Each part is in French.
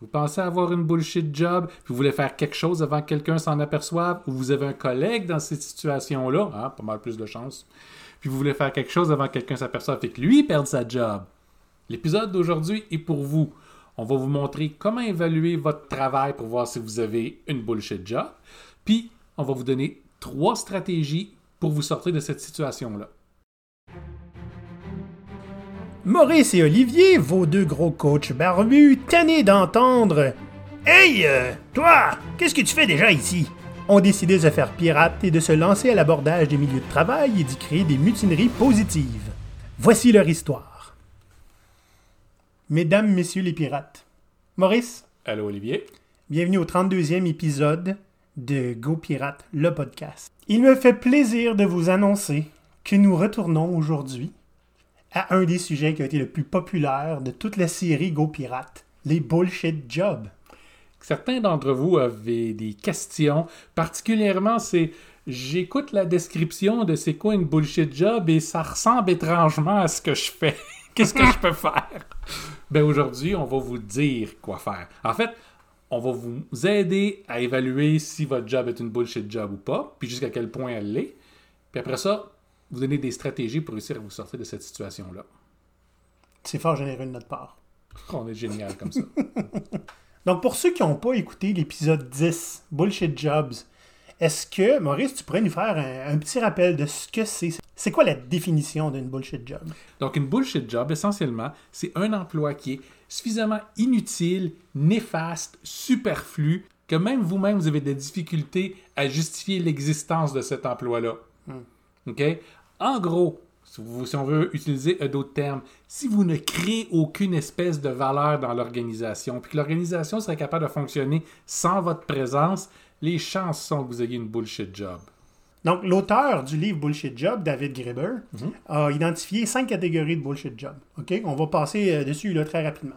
Vous pensez avoir une bullshit job, puis vous voulez faire quelque chose avant que quelqu'un s'en aperçoive, ou vous avez un collègue dans cette situation-là, hein, pas mal plus de chance, puis vous voulez faire quelque chose avant que quelqu'un s'aperçoive et que lui perde sa job. L'épisode d'aujourd'hui est pour vous. On va vous montrer comment évaluer votre travail pour voir si vous avez une bullshit job, puis on va vous donner trois stratégies pour vous sortir de cette situation-là. Maurice et Olivier, vos deux gros coachs barbus, tannés d'entendre Hey, euh, toi, qu'est-ce que tu fais déjà ici ont décidé de se faire pirate et de se lancer à l'abordage des milieux de travail et d'y créer des mutineries positives. Voici leur histoire. Mesdames, Messieurs les pirates, Maurice, Allô, Olivier? bienvenue au 32e épisode de Go Pirate, le podcast. Il me fait plaisir de vous annoncer que nous retournons aujourd'hui à un des sujets qui a été le plus populaire de toute la série Go Pirate, les bullshit jobs. Certains d'entre vous avaient des questions. Particulièrement, c'est j'écoute la description de c'est quoi une bullshit job et ça ressemble étrangement à ce que je fais. Qu'est-ce que je peux faire? Ben aujourd'hui, on va vous dire quoi faire. En fait, on va vous aider à évaluer si votre job est une bullshit job ou pas, puis jusqu'à quel point elle l'est. Puis après ça, vous donner des stratégies pour réussir à vous sortir de cette situation-là. C'est fort généreux de notre part. On est génial comme ça. Donc, pour ceux qui n'ont pas écouté l'épisode 10, Bullshit Jobs, est-ce que, Maurice, tu pourrais nous faire un, un petit rappel de ce que c'est? C'est quoi la définition d'une bullshit job? Donc, une bullshit job, essentiellement, c'est un emploi qui est suffisamment inutile, néfaste, superflu, que même vous-même, vous avez des difficultés à justifier l'existence de cet emploi-là. OK? En gros, si, vous- si on veut utiliser euh, d'autres termes, si vous ne créez aucune espèce de valeur dans l'organisation, puis que l'organisation serait capable de fonctionner sans votre présence, les chances sont que vous ayez une bullshit job. Donc, l'auteur du livre Bullshit Job, David Graeber, a identifié cinq catégories de bullshit job. OK? On va passer euh, dessus là, très rapidement.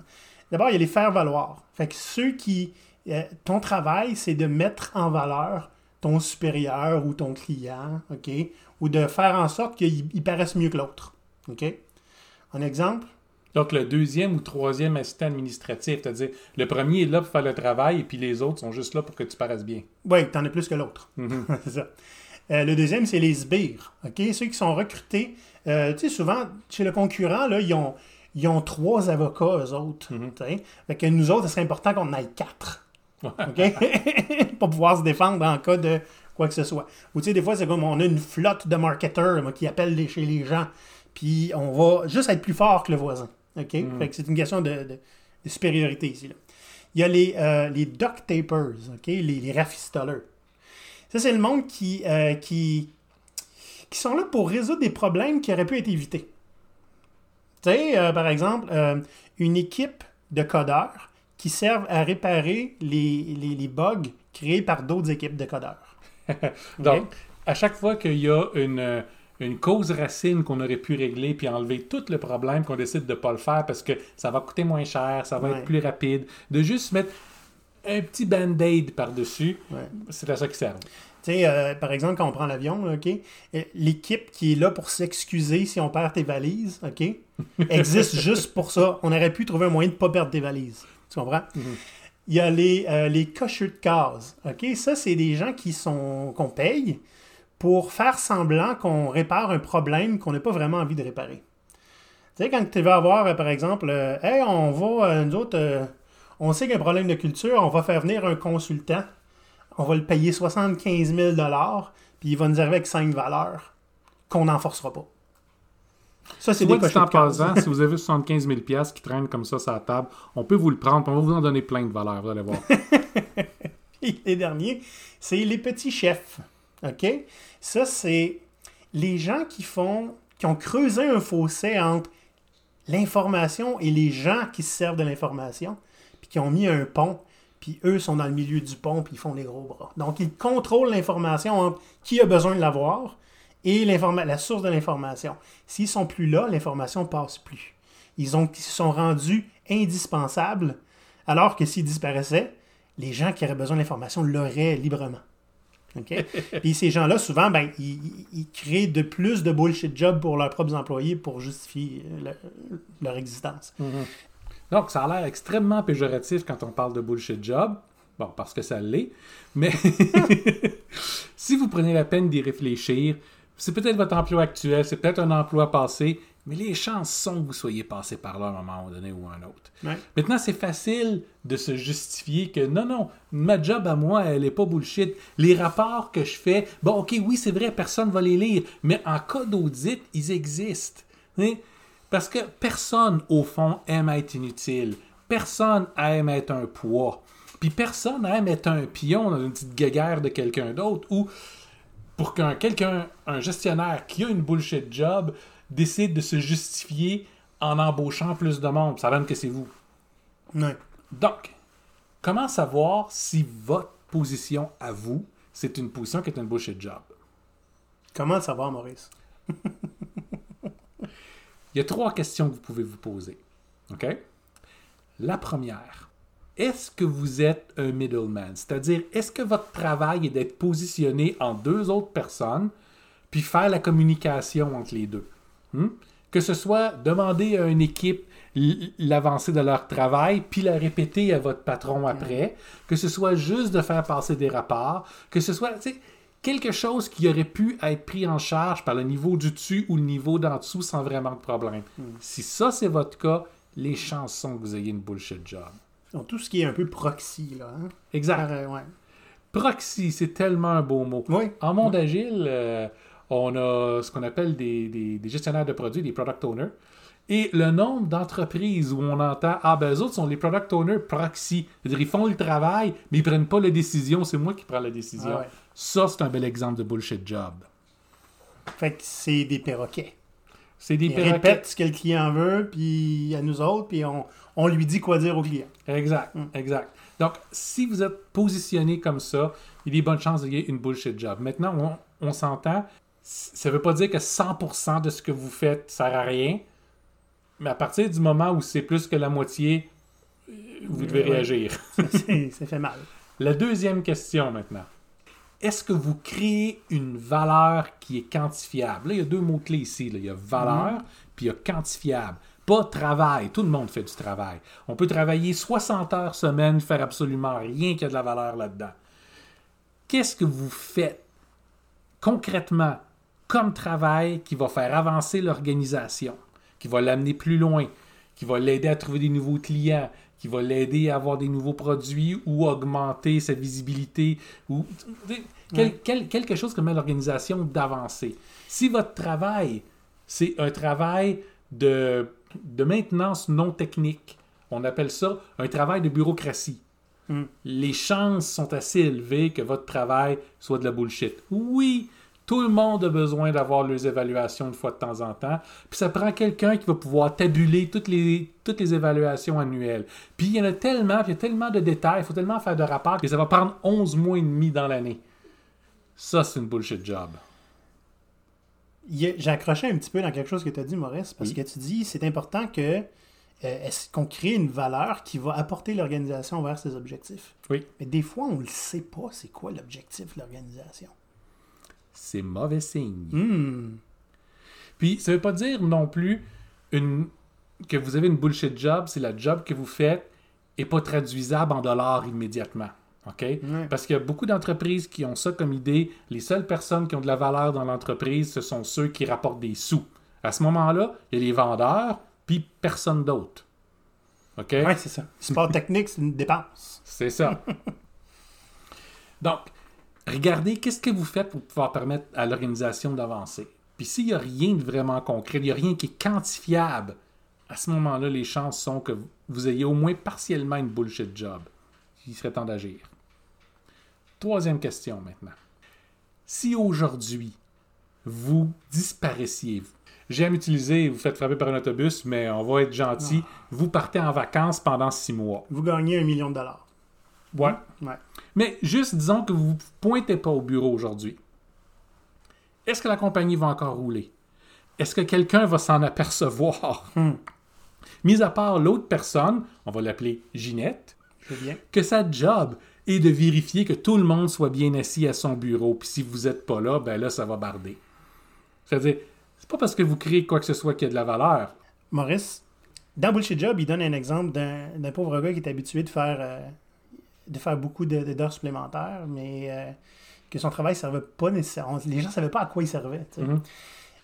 D'abord, il y a les faire valoir. Fait que ceux qui. euh, ton travail, c'est de mettre en valeur ton supérieur ou ton client, OK? Ou de faire en sorte qu'il il paraisse mieux que l'autre. OK? Un exemple? Donc, le deuxième ou troisième assistant administratif, c'est-à-dire le premier est là pour faire le travail et puis les autres sont juste là pour que tu paraisses bien. Oui, t'en as plus que l'autre. c'est ça. Euh, le deuxième, c'est les sbires. OK? Ceux qui sont recrutés. euh, tu sais, souvent, chez le concurrent, là, ils ont, ils ont trois avocats, eux autres. tu sais? Fait que nous autres, ce serait important qu'on en ait quatre. OK? Pour pouvoir se défendre en cas de quoi que ce soit. Ou tu sais, des fois, c'est comme on a une flotte de marketeurs moi, qui appellent chez les gens. Puis on va juste être plus fort que le voisin. OK? Fait que c'est une question de, de- de supériorité ici. là. Il y a les, euh, les duct tapers, OK? Les, les rafistoleurs. Ça, c'est le monde qui, euh, qui, qui sont là pour résoudre des problèmes qui auraient pu être évités. Tu sais, euh, par exemple, euh, une équipe de codeurs qui servent à réparer les, les, les bugs créés par d'autres équipes de codeurs. Donc, à chaque fois qu'il y a une, euh, une cause racine qu'on aurait pu régler puis enlever tout le problème qu'on décide de ne pas le faire parce que ça va coûter moins cher, ça va Ouais. être plus rapide, de juste mettre un petit band-aid par-dessus, Ouais. c'est à ça qu'ils servent. Tu sais, euh, par exemple, quand on prend l'avion, OK, euh, l'équipe qui est là pour s'excuser si on perd tes valises, OK, existe juste pour ça. On aurait pu trouver un moyen de ne pas perdre tes valises. Tu comprends? Il y a les, euh, les cocheux de case. OK? Ça, c'est des gens qui sont qu'on paye pour faire semblant qu'on répare un problème qu'on n'a pas vraiment envie de réparer. Tu sais, quand tu vas avoir, euh, par exemple, euh, Hey, on va, euh, on sait qu'il y a un problème de culture, on va faire venir un consultant, on va le payer 75 000 puis il va nous arriver avec 5 valeurs qu'on n'enforcera pas. Ça, c'est des en passant, si vous avez 75 000 qui traînent comme ça sur la table, on peut vous le prendre, on va vous en donner plein de valeurs, vous allez voir. Les derniers, c'est les petits chefs. OK? Ça, c'est les gens qui font, qui ont creusé un fossé entre l'information et les gens qui se servent de l'information, puis qui ont mis un pont, puis eux sont dans le milieu du pont, puis ils font les gros bras. Donc, ils contrôlent l'information entre qui a besoin de l'avoir et la source de l'information. S'ils sont plus là, l'information passe plus. Ils, ont, ils se sont rendus indispensables, alors que s'ils disparaissaient, les gens qui auraient besoin d'information l'auraient librement. OK? Puis ces gens-là, souvent, ben, ils, ils- créent de plus de bullshit jobs pour leurs propres employés pour justifier le- leur existence. Donc, ça a l'air extrêmement péjoratif quand on parle de bullshit job. Bon, parce que ça l'est. Mais si vous prenez la peine d'y réfléchir, c'est peut-être votre emploi actuel, c'est peut-être un emploi passé, mais les chances sont que vous soyez passé par là à un moment donné ou un autre. Ouais. Maintenant, c'est facile de se justifier que non, non, ma job à moi, elle est pas bullshit. Les rapports que je fais, bon, ok, oui, c'est vrai, personne va les lire, mais en cas d'audit, ils existent. Hein? Parce que personne, au fond, aime être inutile. Personne aime être un poids. Puis personne aime être un pion dans une petite guéguerre de quelqu'un d'autre ou pour qu'un quelqu'un, un gestionnaire qui a une bullshit job, décide de se justifier en embauchant plus de monde. Ça donne que c'est vous. Donc, comment savoir si votre position à vous, c'est une position qui est une bullshit job? Comment savoir, Maurice? Il y a trois questions que vous pouvez vous poser. OK? La première, est-ce que vous êtes un middleman? C'est-à-dire, est-ce que votre travail est d'être positionné en deux autres personnes, puis faire la communication entre les deux? Hmm? Que ce soit demander à une équipe l'avancée de leur travail, puis la répéter à votre patron après, que ce soit juste de faire passer des rapports, que ce soit quelque chose qui aurait pu être pris en charge par le niveau du dessus ou le niveau d'en dessous sans vraiment de problème. Si ça, c'est votre cas, les chances sont que vous ayez une bullshit job. Donc, tout ce qui est un peu proxy, là. Hein? Exact. Euh, ouais. Proxy, c'est tellement un beau mot. Oui. En monde agile, euh, on a ce qu'on appelle des, des- des gestionnaires de produits, des product owners. Et le nombre d'entreprises où on entend Ah, ben, eux autres sont les product owners proxy. C'est-à-dire, ils font le travail, mais ils prennent pas la décision. C'est moi qui prends la décision. Ah ouais. Ça, c'est un bel exemple de bullshit job. Fait que c'est des perroquets. C'est des perroquets. répètent ce que le client veut, puis à nous autres, puis on, on lui dit quoi dire au client. Exact, Mm. exact. Donc, si vous êtes positionné comme ça, il y a des bonnes chances d'ayez une bullshit job. Maintenant, on, on s'entend, ça ne veut pas dire que 100% de ce que vous faites sert à rien, mais à partir du moment où c'est plus que la moitié, euh, vous devez réagir. c'est fait mal. La deuxième question maintenant. Est-ce que vous créez une valeur qui est quantifiable? Là, il y a deux mots-clés ici. là. Il y a valeur, puis il y a quantifiable. Pas travail. Tout le monde fait du travail. On peut travailler 60 heures semaine, faire absolument rien qui a de la valeur là-dedans. Qu'est-ce que vous faites concrètement comme travail qui va faire avancer l'organisation, qui va l'amener plus loin, qui va l'aider à trouver des nouveaux clients, qui va l'aider à avoir des nouveaux produits ou augmenter sa visibilité ou quel- quel- quelque chose qui permet à l'organisation d'avancer. Si votre travail, c'est un travail de, de maintenance non technique, on appelle ça un travail de bureaucratie. Hmm. Les chances sont assez élevées que votre travail soit de la bullshit. Oui, tout le monde a besoin d'avoir leurs évaluations une fois de temps en temps. Puis ça prend quelqu'un qui va pouvoir tabuler toutes les, toutes les évaluations annuelles. Puis il y en a tellement, puis il y a tellement de détails, il faut tellement faire de rapports que ça va prendre 11 mois et demi dans l'année. Ça, c'est une bullshit job. J'ai accroché un petit peu dans quelque chose que tu as dit, Maurice, parce Oui. que tu dis c'est important que euh, est-ce qu'on crée une valeur qui va apporter l'organisation vers ses objectifs? Oui. Mais des fois, on ne le sait pas, c'est quoi l'objectif de l'organisation. C'est mauvais signe. Hmm. Puis ça veut pas dire non plus une, que vous avez une bullshit job, c'est la job que vous faites et pas traduisable en dollars immédiatement. OK? Parce qu'il y a beaucoup d'entreprises qui ont ça comme idée. Les seules personnes qui ont de la valeur dans l'entreprise, ce sont ceux qui rapportent des sous. À ce moment-là, il y a les vendeurs, puis personne d'autre. OK? Ouais, c'est ça. Sport technique, c'est une dépense. C'est ça. Donc, regardez qu'est-ce que vous faites pour pouvoir permettre à l'organisation d'avancer? Puis s'il n'y a rien de vraiment concret, il n'y a rien qui est quantifiable, à ce moment-là, les chances sont que vous ayez au moins partiellement une bullshit job. Il serait temps d'agir. Troisième question maintenant. Si aujourd'hui, vous disparaissiez, j'aime utiliser, vous faites frapper par un autobus, mais on va être gentil, vous partez en vacances pendant six mois. Vous gagnez un million de dollars. Ouais. Ouais. Mais juste disons que vous ne pointez pas au bureau aujourd'hui. Est-ce que la compagnie va encore rouler? Est-ce que quelqu'un va s'en apercevoir? Hmm. Mis à part l'autre personne, on va l'appeler Ginette, bien. que sa job est de vérifier que tout le monde soit bien assis à son bureau. Puis si vous n'êtes pas là, ben là, ça va barder. C'est-à-dire, c'est pas parce que vous créez quoi que ce soit qui a de la valeur. Maurice, Dans Bullshit Job, il donne un exemple d'un d'un pauvre gars qui est habitué de faire, euh, de faire beaucoup d'heures supplémentaires, mais euh, que son travail ne servait pas nécessairement. Les gens ne savaient pas à quoi il servait. Mhm.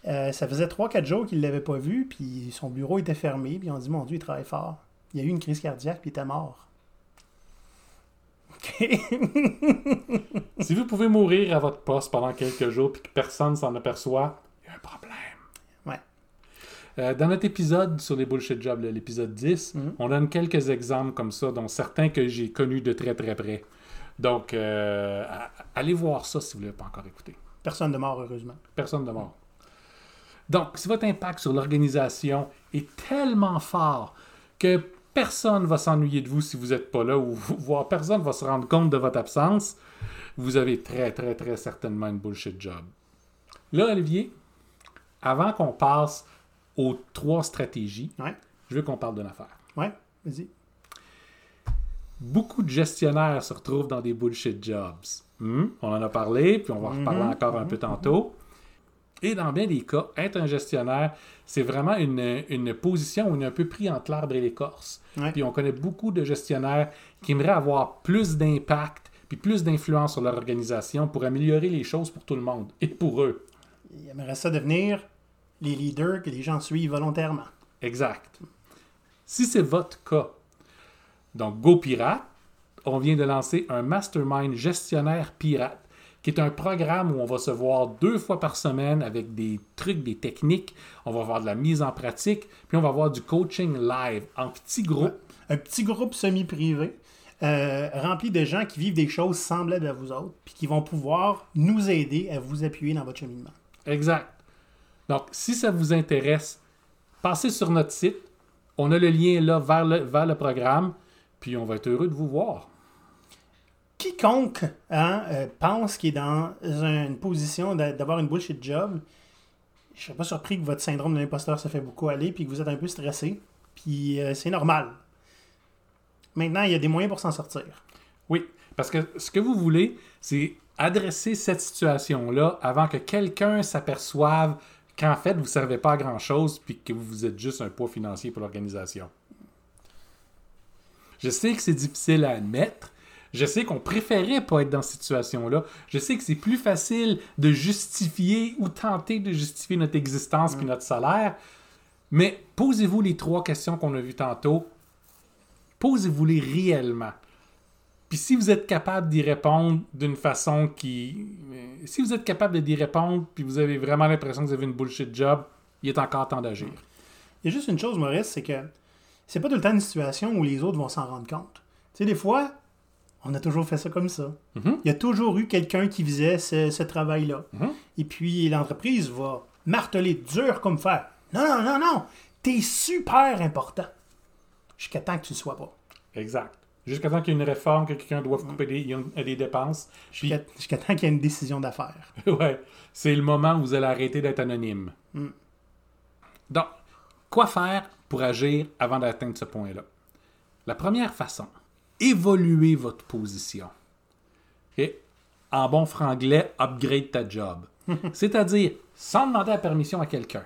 Euh, ça faisait 3-4 jours qu'il ne l'avait pas vu, puis son bureau était fermé, puis on dit Mon Dieu, il travaille fort. Il a eu une crise cardiaque, puis il était mort. Si vous pouvez mourir à votre poste pendant quelques jours puis que personne s'en aperçoit, il y a un problème. Ouais. Euh, dans notre épisode sur les bullshit jobs, l'épisode 10, Mhm. on donne quelques exemples comme ça, dont certains que j'ai connus de très très près. Donc, euh, allez voir ça si vous ne l'avez pas encore écouté. Personne de mort, heureusement. Personne de mort. Donc, si votre impact sur l'organisation est tellement fort que personne ne va s'ennuyer de vous si vous n'êtes pas là, ou voire personne ne va se rendre compte de votre absence, vous avez très, très, très certainement une bullshit job. Là, Olivier, avant qu'on passe aux trois stratégies, Ouais. je veux qu'on parle d'une affaire. Ouais, vas-y. Beaucoup de gestionnaires se retrouvent dans des bullshit jobs. Hmm? On en a parlé, puis on va en reparler Mhm, encore un peu tantôt. Et dans bien des cas, être un gestionnaire, c'est vraiment une, une position où on est un peu pris entre l'arbre et l'écorce. Ouais. Puis on connaît beaucoup de gestionnaires qui aimeraient avoir plus d'impact puis plus d'influence sur leur organisation pour améliorer les choses pour tout le monde et pour eux. Il aimerait ça devenir les leaders que les gens suivent volontairement. Exact. Si c'est votre cas, donc Go Pirate, on vient de lancer un mastermind gestionnaire pirate, qui est un programme où on va se voir deux fois par semaine avec des trucs, des techniques, on va avoir de la mise en pratique, puis on va avoir du coaching live en petits groupes. Un petit groupe semi-privé euh, rempli de gens qui vivent des choses semblables à vous autres, puis qui vont pouvoir nous aider à vous appuyer dans votre cheminement. Exact. Donc, si ça vous intéresse, passez sur notre site. On a le lien là vers le, vers le programme, puis on va être heureux de vous voir. Quiconque hein, euh, pense qu'il est dans une position d'a- d'avoir une bullshit job, je serais pas surpris que votre syndrome de l'imposteur se fait beaucoup aller, puis que vous êtes un peu stressé, puis euh, c'est normal. Maintenant, il y a des moyens pour s'en sortir. Oui, parce que ce que vous voulez, c'est adresser cette situation-là avant que quelqu'un s'aperçoive qu'en fait, vous ne servez pas à grand-chose puis que vous êtes juste un poids financier pour l'organisation. Je sais que c'est difficile à admettre. Je sais qu'on préférait pas être dans cette situation-là. Je sais que c'est plus facile de justifier ou tenter de justifier notre existence puis notre salaire. Mais posez-vous les trois questions qu'on a vues tantôt. Posez-vous-les réellement. Puis si vous êtes capable d'y répondre d'une façon qui... Si vous êtes capable d'y répondre, puis vous avez vraiment l'impression que vous avez une bullshit job, il est encore temps d'agir. Il y a juste une chose, Maurice, c'est que c'est pas tout le temps une situation où les autres vont s'en rendre compte. Tu sais, des fois, on a toujours fait ça comme ça. Mhm. Il y a toujours eu quelqu'un qui faisait ce, ce travail-là. Mhm. Et puis, l'entreprise va marteler dur comme fer. Non, non, non, non! T'es super important. Jusqu'à temps que tu ne le sois pas. Exact. Jusqu'à temps qu'il y ait une réforme, que quelqu'un doive couper des, dépenses. Puis, Jusqu'à jusqu'à temps qu'il y ait une décision d'affaires. ouais, c'est le moment où vous allez arrêter d'être anonyme. Mm. Donc, quoi faire pour agir avant d'atteindre ce point-là? La première façon, évoluer votre position. En bon franglais, upgrade ta job. C'est-à-dire, sans demander la permission à quelqu'un,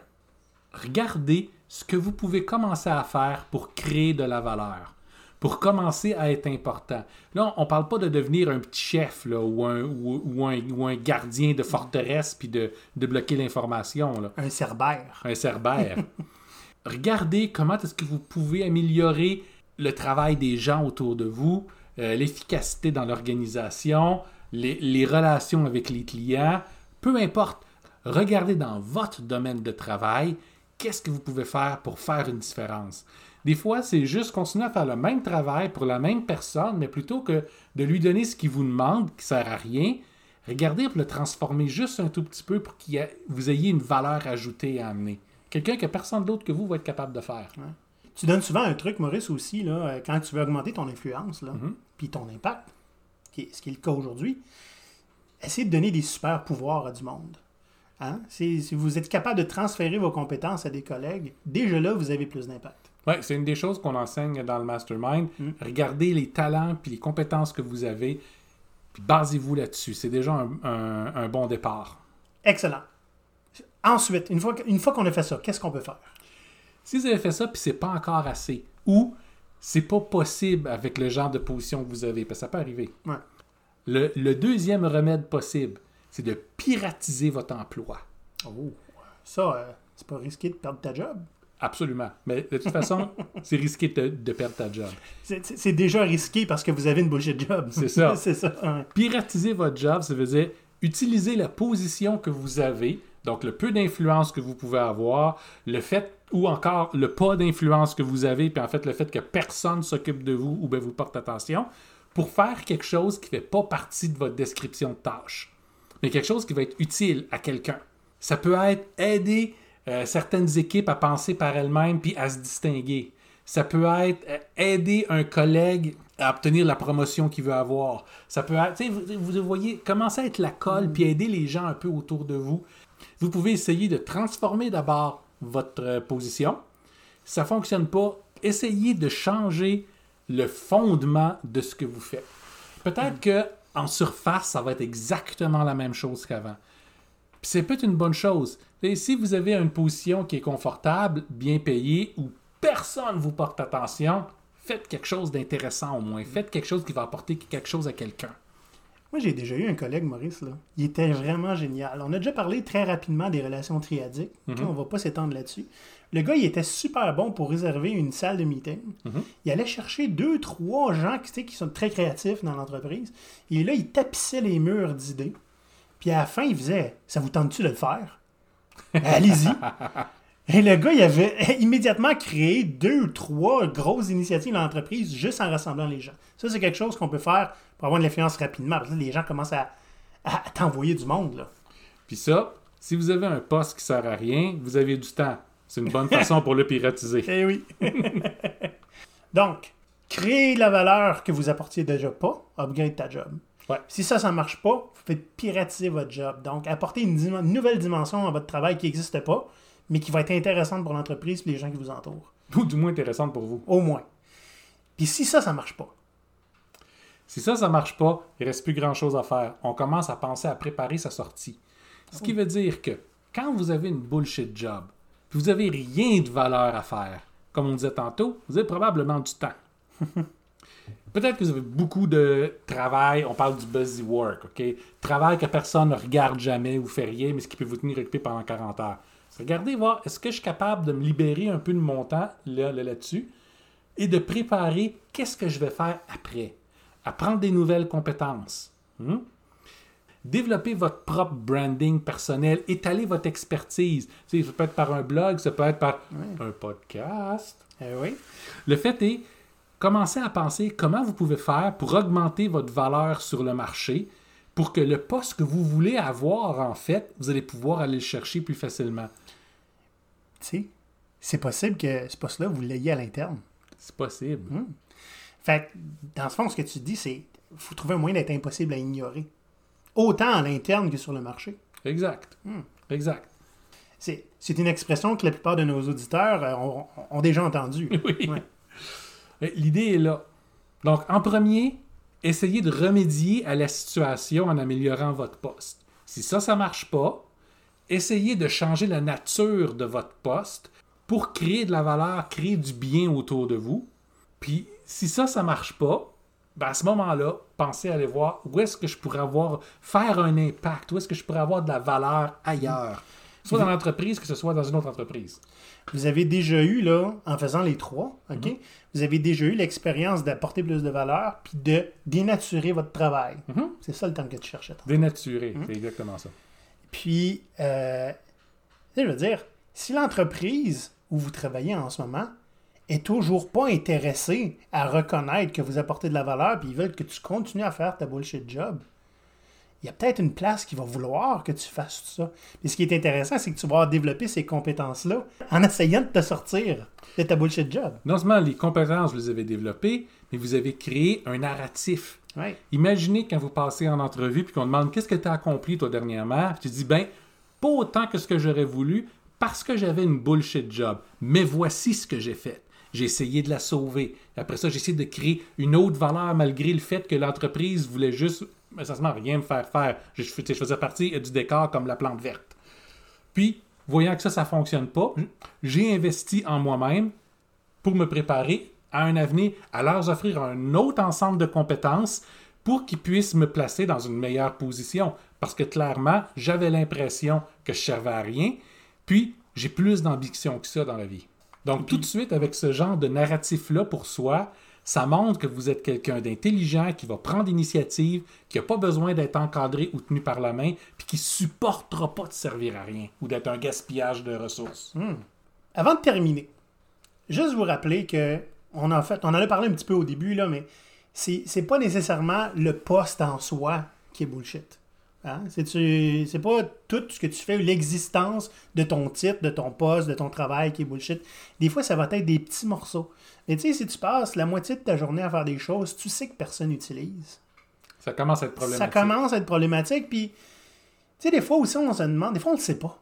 regardez ce que vous pouvez commencer à faire pour créer de la valeur, pour commencer à être important. Là, on ne parle pas de devenir un petit chef là, ou, un, ou, ou un, ou un gardien de forteresse puis de, de bloquer l'information. Un cerbère. un cerbère. Regardez comment est-ce que vous pouvez améliorer le travail des gens autour de vous, euh, l'efficacité dans l'organisation, les, les relations avec les clients, peu importe. Regardez dans votre domaine de travail, qu'est-ce que vous pouvez faire pour faire une différence. Des fois, c'est juste continuer à faire le même travail pour la même personne, mais plutôt que de lui donner ce qu'il vous demande, qui ne sert à rien, regardez pour le transformer juste un tout petit peu pour que vous ayez une valeur ajoutée à amener. Quelqu'un que personne d'autre que vous va être capable de faire. Tu donnes souvent un truc, Maurice, aussi, là, euh, quand tu veux augmenter ton influence, là, Mhm. puis ton impact, qui est- ce qui est le cas aujourd'hui. Essayez de donner des super pouvoirs à du monde. Hein? Si, si vous êtes capable de transférer vos compétences à des collègues, déjà là, vous avez plus d'impact. Oui, c'est une des choses qu'on enseigne dans le mastermind. Mm. Regardez les talents puis les compétences que vous avez, puis basez-vous là-dessus. C'est déjà un, un- un bon départ. Excellent. Ensuite, une fois, que- une fois qu'on a fait ça, qu'est-ce qu'on peut faire? Si vous avez fait ça, puis c'est pas encore assez, ou c'est pas possible avec le genre de position que vous avez, parce que ça peut arriver. Ouais. Le, le deuxième remède possible, c'est de piratiser votre emploi. Oh. Ça, euh, c'est pas risqué de perdre ta job. Absolument. Mais de toute façon, c'est risqué de, de perdre ta job. C'est- déjà risqué parce que vous avez une bullshit job. C'est ça. c'est ça. ouais. Piratiser votre job, ça veut dire utiliser la position que vous avez, donc le peu d'influence que vous pouvez avoir, le fait ou encore le pas d'influence que vous avez, puis en fait le fait que personne s'occupe de vous ou bien vous porte attention, pour faire quelque chose qui ne fait pas partie de votre description de tâche, mais quelque chose qui va être utile à quelqu'un. Ça peut être aider euh, certaines équipes à penser par elles-mêmes puis à se distinguer. Ça peut être euh, aider un collègue à obtenir la promotion qu'il veut avoir. Ça peut être, vous, vous voyez, commencer à être la colle puis aider les gens un peu autour de vous. Vous pouvez essayer de transformer d'abord votre euh, position. Si ça ne fonctionne pas, essayez de changer le fondement de ce que vous faites. Peut-être que en surface, ça va être exactement la même chose qu'avant. Puis c'est peut-être une bonne chose. Et si vous avez une position qui est confortable, bien payée, où personne ne vous porte attention, faites quelque chose d'intéressant au moins. Faites quelque chose qui va apporter quelque chose à quelqu'un. Moi, j'ai déjà eu un collègue, Maurice, là. Il était vraiment génial. On a déjà parlé très rapidement des relations triadiques. ok? On va pas s'étendre là-dessus. Le gars, il était super bon pour réserver une salle de meeting. Il allait chercher deux, trois gens qui, tu sais, qui sont très créatifs dans l'entreprise. Et là, il tapissait les murs d'idées. Puis à la fin, il faisait Ça vous tente-tu de le faire Allez-y. Et le gars, il avait immédiatement créé deux ou trois grosses initiatives dans l'entreprise juste en rassemblant les gens. Ça, c'est quelque chose qu'on peut faire pour avoir de l'influence rapidement. Parce que là, les gens commencent à, à t'envoyer du monde. Là. Puis ça, si vous avez un poste qui sert à rien, vous avez du temps. C'est une bonne façon pour le piratiser. Eh oui. Donc, créer de la valeur que vous apportiez déjà pas, upgrade ta job. Ouais. Si ça, ça marche pas, vous faites piratiser votre job. Donc, apporter une, dim- une nouvelle dimension à votre travail qui n'existe pas, mais qui va être intéressante pour l'entreprise et les gens qui vous entourent. Ou du moins intéressante pour vous. Au moins. Puis si ça, ça marche pas, Si ça, ça marche pas, il reste plus grand-chose à faire. On commence à penser à préparer sa sortie. Ce qui veut dire que quand vous avez une bullshit job, puis vous avez rien de valeur à faire, comme on disait tantôt, vous avez probablement du temps. Peut-être que vous avez beaucoup de travail, on parle du busy work, OK? Travail que personne ne regarde jamais ou fait rien, mais ce qui peut vous tenir occupé pendant 40 heures. Regardez, voir, est-ce que je suis capable de me libérer un peu de mon temps là- là- là-dessus et de préparer qu'est-ce que je vais faire après? Apprendre des nouvelles compétences. Hmm? Développer votre propre branding personnel, étaler votre expertise. Tu sais, ça peut être par un blog, ça peut être par un podcast. Eh oui. Le fait est, commencez à penser comment vous pouvez faire pour augmenter votre valeur sur le marché pour que le poste que vous voulez avoir, en fait, vous allez pouvoir aller le chercher plus facilement. Tu sais, c'est possible que ce poste-là, vous l'ayez à l'interne. C'est possible. Fait que, dans ce fond, ce que tu dis, c'est faut trouver un moyen d'être impossible à ignorer. Autant à l'interne que sur le marché. Exact. Exact. C'est c'est une expression que la plupart de nos auditeurs euh, ont, ont déjà entendue. Oui. Ouais. L'idée est là. Donc, en premier, essayez de remédier à la situation en améliorant votre poste. Si ça, ça marche pas, essayez de changer la nature de votre poste pour créer de la valeur, créer du bien autour de vous. Puis, si ça, ça marche pas, ben à ce moment-là, pensez à aller voir où est-ce que je pourrais avoir, faire un impact, où est-ce que je pourrais avoir de la valeur ailleurs. Soit dans l'entreprise, que ce soit dans une autre entreprise. Vous avez déjà eu, là, en faisant les trois, OK? Mhm. Vous avez déjà eu l'expérience d'apporter plus de valeur puis de dénaturer votre travail. Mhm. C'est ça le terme que tu cherchais. tantôt. Dénaturé, c'est exactement ça. Puis, euh, je veux dire, si l'entreprise où vous travaillez en ce moment est toujours pas intéressée à reconnaître que vous apportez de la valeur, puis ils veulent que tu continues à faire ta bullshit job, il y a peut-être une place qui va vouloir que tu fasses tout ça. Puis ce qui est intéressant, c'est que tu vas développer ces compétences-là en essayant de te sortir de ta bullshit job. Non seulement les compétences, vous les avez développées, mais vous avez créé un narratif. Ouais. Imaginez quand vous passez en entrevue puis qu'on demande qu'est-ce que tu as accompli toi dernièrement, puis tu dis ben pas autant que ce que j'aurais voulu parce que j'avais une bullshit job. Mais voici ce que j'ai fait. J'ai essayé de la sauver. Après ça, j'ai essayé de créer une autre valeur malgré le fait que l'entreprise voulait juste essentiellement rien me faire faire. Je, je faisais partie du décor comme la plante verte. Puis, voyant que ça, ça fonctionne pas, j'ai investi en moi-même pour me préparer à un avenir, à leur offrir un autre ensemble de compétences pour qu'ils puissent me placer dans une meilleure position. Parce que clairement, j'avais l'impression que je servais à rien, puis j'ai plus d'ambition que ça dans la vie. Donc tout de suite, avec ce genre de narratif-là pour soi, ça montre que vous êtes quelqu'un d'intelligent, qui va prendre l'initiative, qui n'a pas besoin d'être encadré ou tenu par la main, puis qui supportera pas de servir à rien ou d'être un gaspillage de ressources. Hmm. Avant de terminer, juste vous rappeler que on en fait, on en a parlé un petit peu au début là, mais c'est c'est pas nécessairement le poste en soi qui est bullshit. Hein? C'est tu- c'est pas tout ce que tu fais ou l'existence de ton titre, de ton poste, de ton travail qui est bullshit. Des fois, ça va être des petits morceaux. Mais tu sais, si tu passes la moitié de ta journée à faire des choses, tu sais que personne n'utilise. Ça commence à être Ça problématique. commence à être problématique. Puis, tu sais, des fois aussi, on se demande, des fois, on ne le sait pas.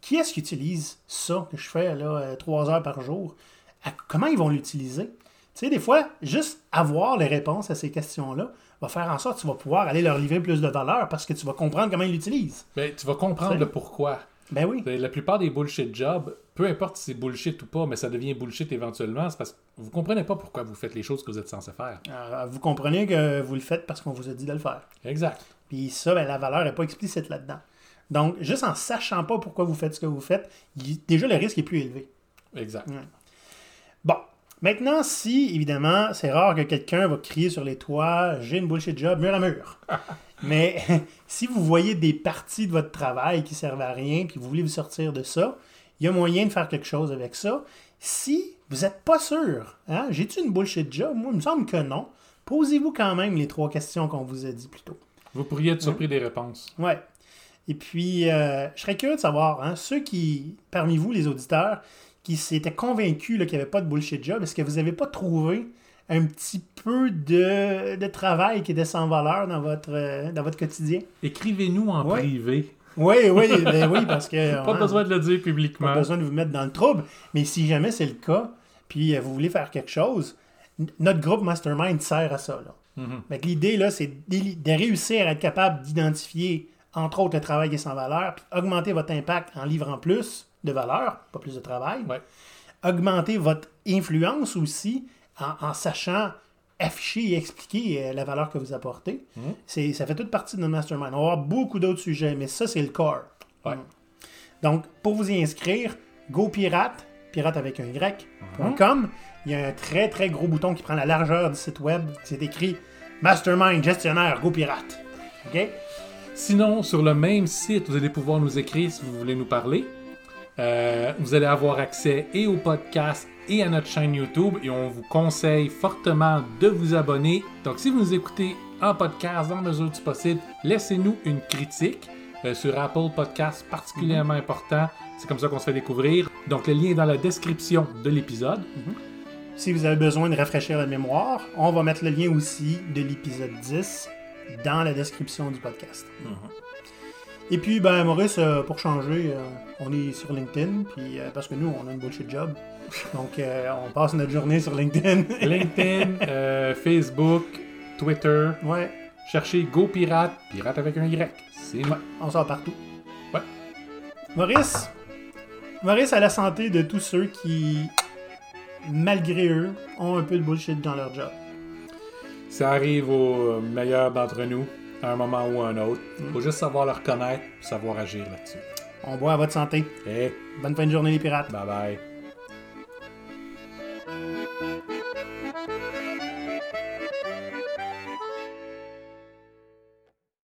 Qui est-ce qui utilise ça que je fais, là, euh, trois heures par jour? À- comment ils vont l'utiliser? Tu sais, des fois, juste avoir les réponses à ces questions-là va faire en sorte que tu vas pouvoir aller leur livrer plus de valeur parce que tu vas comprendre comment ils l'utilisent. Ben, tu vas comprendre le pourquoi. Ben oui. La plupart des bullshit jobs, peu importe si c'est bullshit ou pas, mais ça devient bullshit éventuellement, c'est parce que vous comprenez pas pourquoi vous faites les choses que vous êtes censé faire. Euh, vous comprenez que vous le faites parce qu'on vous a dit de le faire. Exact. Puis ça, ben, la valeur n'est pas explicite là-dedans. Donc, juste en sachant pas pourquoi vous faites ce que vous faites, il- déjà le risque est plus élevé. Exact. Bon, maintenant, si, évidemment, c'est rare que quelqu'un va crier sur les toits, j'ai une bullshit job mur à mur. Mais si vous voyez des parties de votre travail qui servent à rien, puis vous voulez vous sortir de ça, il y a moyen de faire quelque chose avec ça. Si vous n'êtes pas sûr, hein, j'ai-tu une bullshit job? Moi, il me semble que non. Posez-vous quand même les trois questions qu'on vous a dit plus tôt. Vous pourriez être surpris des réponses. Ouais. Et puis, euh, je serais curieux de savoir, hein, ceux qui, parmi vous, les auditeurs, qui s'étaient convaincus là, qu'il n'y avait pas de bullshit job, est-ce que vous n'avez pas trouvé un petit peu de, de travail qui était sans valeur dans votre, euh, dans votre quotidien? Écrivez-nous en Ouais. privé. Oui, oui, ben oui, parce que... Pas hein, besoin de le dire pas publiquement. besoin de vous mettre dans le trouble. Mais si jamais c'est le cas, puis euh, vous voulez faire quelque chose, notre groupe Mastermind sert à ça. Là. Que L'idée, là, c'est de réussir à être capable d'identifier, entre autres, le travail qui est sans valeur, puis augmenter votre impact en livrant plus de valeur, pas plus de travail. Ouais. Augmenter votre influence aussi en, en sachant afficher et expliquer euh, la valeur que vous apportez. Mhm. C'est, ça fait toute partie de notre mastermind. On va avoir beaucoup d'autres sujets, mais ça, c'est le corps. Ouais. Mhm. Donc, pour vous y inscrire, GoPirate, pirate avec un Y.com, il y a un très très gros bouton qui prend la largeur du site web. C'est écrit Mastermind Gestionnaire GoPirate. OK? Sinon, sur le même site, vous allez pouvoir nous écrire si vous voulez nous parler. Euh, vous allez avoir accès et au podcast et à notre chaîne YouTube et on vous conseille fortement de vous abonner. Donc, si vous nous écoutez en podcast dans la mesure du possible, laissez-nous une critique euh, sur Apple Podcast, particulièrement important. C'est comme ça qu'on se fait découvrir. Donc, le lien est dans la description de l'épisode. Si vous avez besoin de rafraîchir la mémoire, on va mettre le lien aussi de l'épisode 10 dans la description du podcast. Et puis, ben, Maurice, euh, pour changer, euh, on est sur LinkedIn, puis euh, parce que nous, on a une bullshit job. Donc, on passe notre journée sur LinkedIn. LinkedIn, Facebook, Twitter. ouais, Cherchez Go Pirate, pirate avec un Y. C'est nous. on sort partout. Ouais. Maurice, Maurice à la santé de tous ceux qui, malgré eux, ont un peu de bullshit dans leur job. Ça arrive aux meilleurs d'entre nous, à un moment ou à un autre. Faut juste savoir le reconnaître, savoir agir là-dessus. On boit à votre santé. Et Bonne fin de journée, les pirates. bye bye.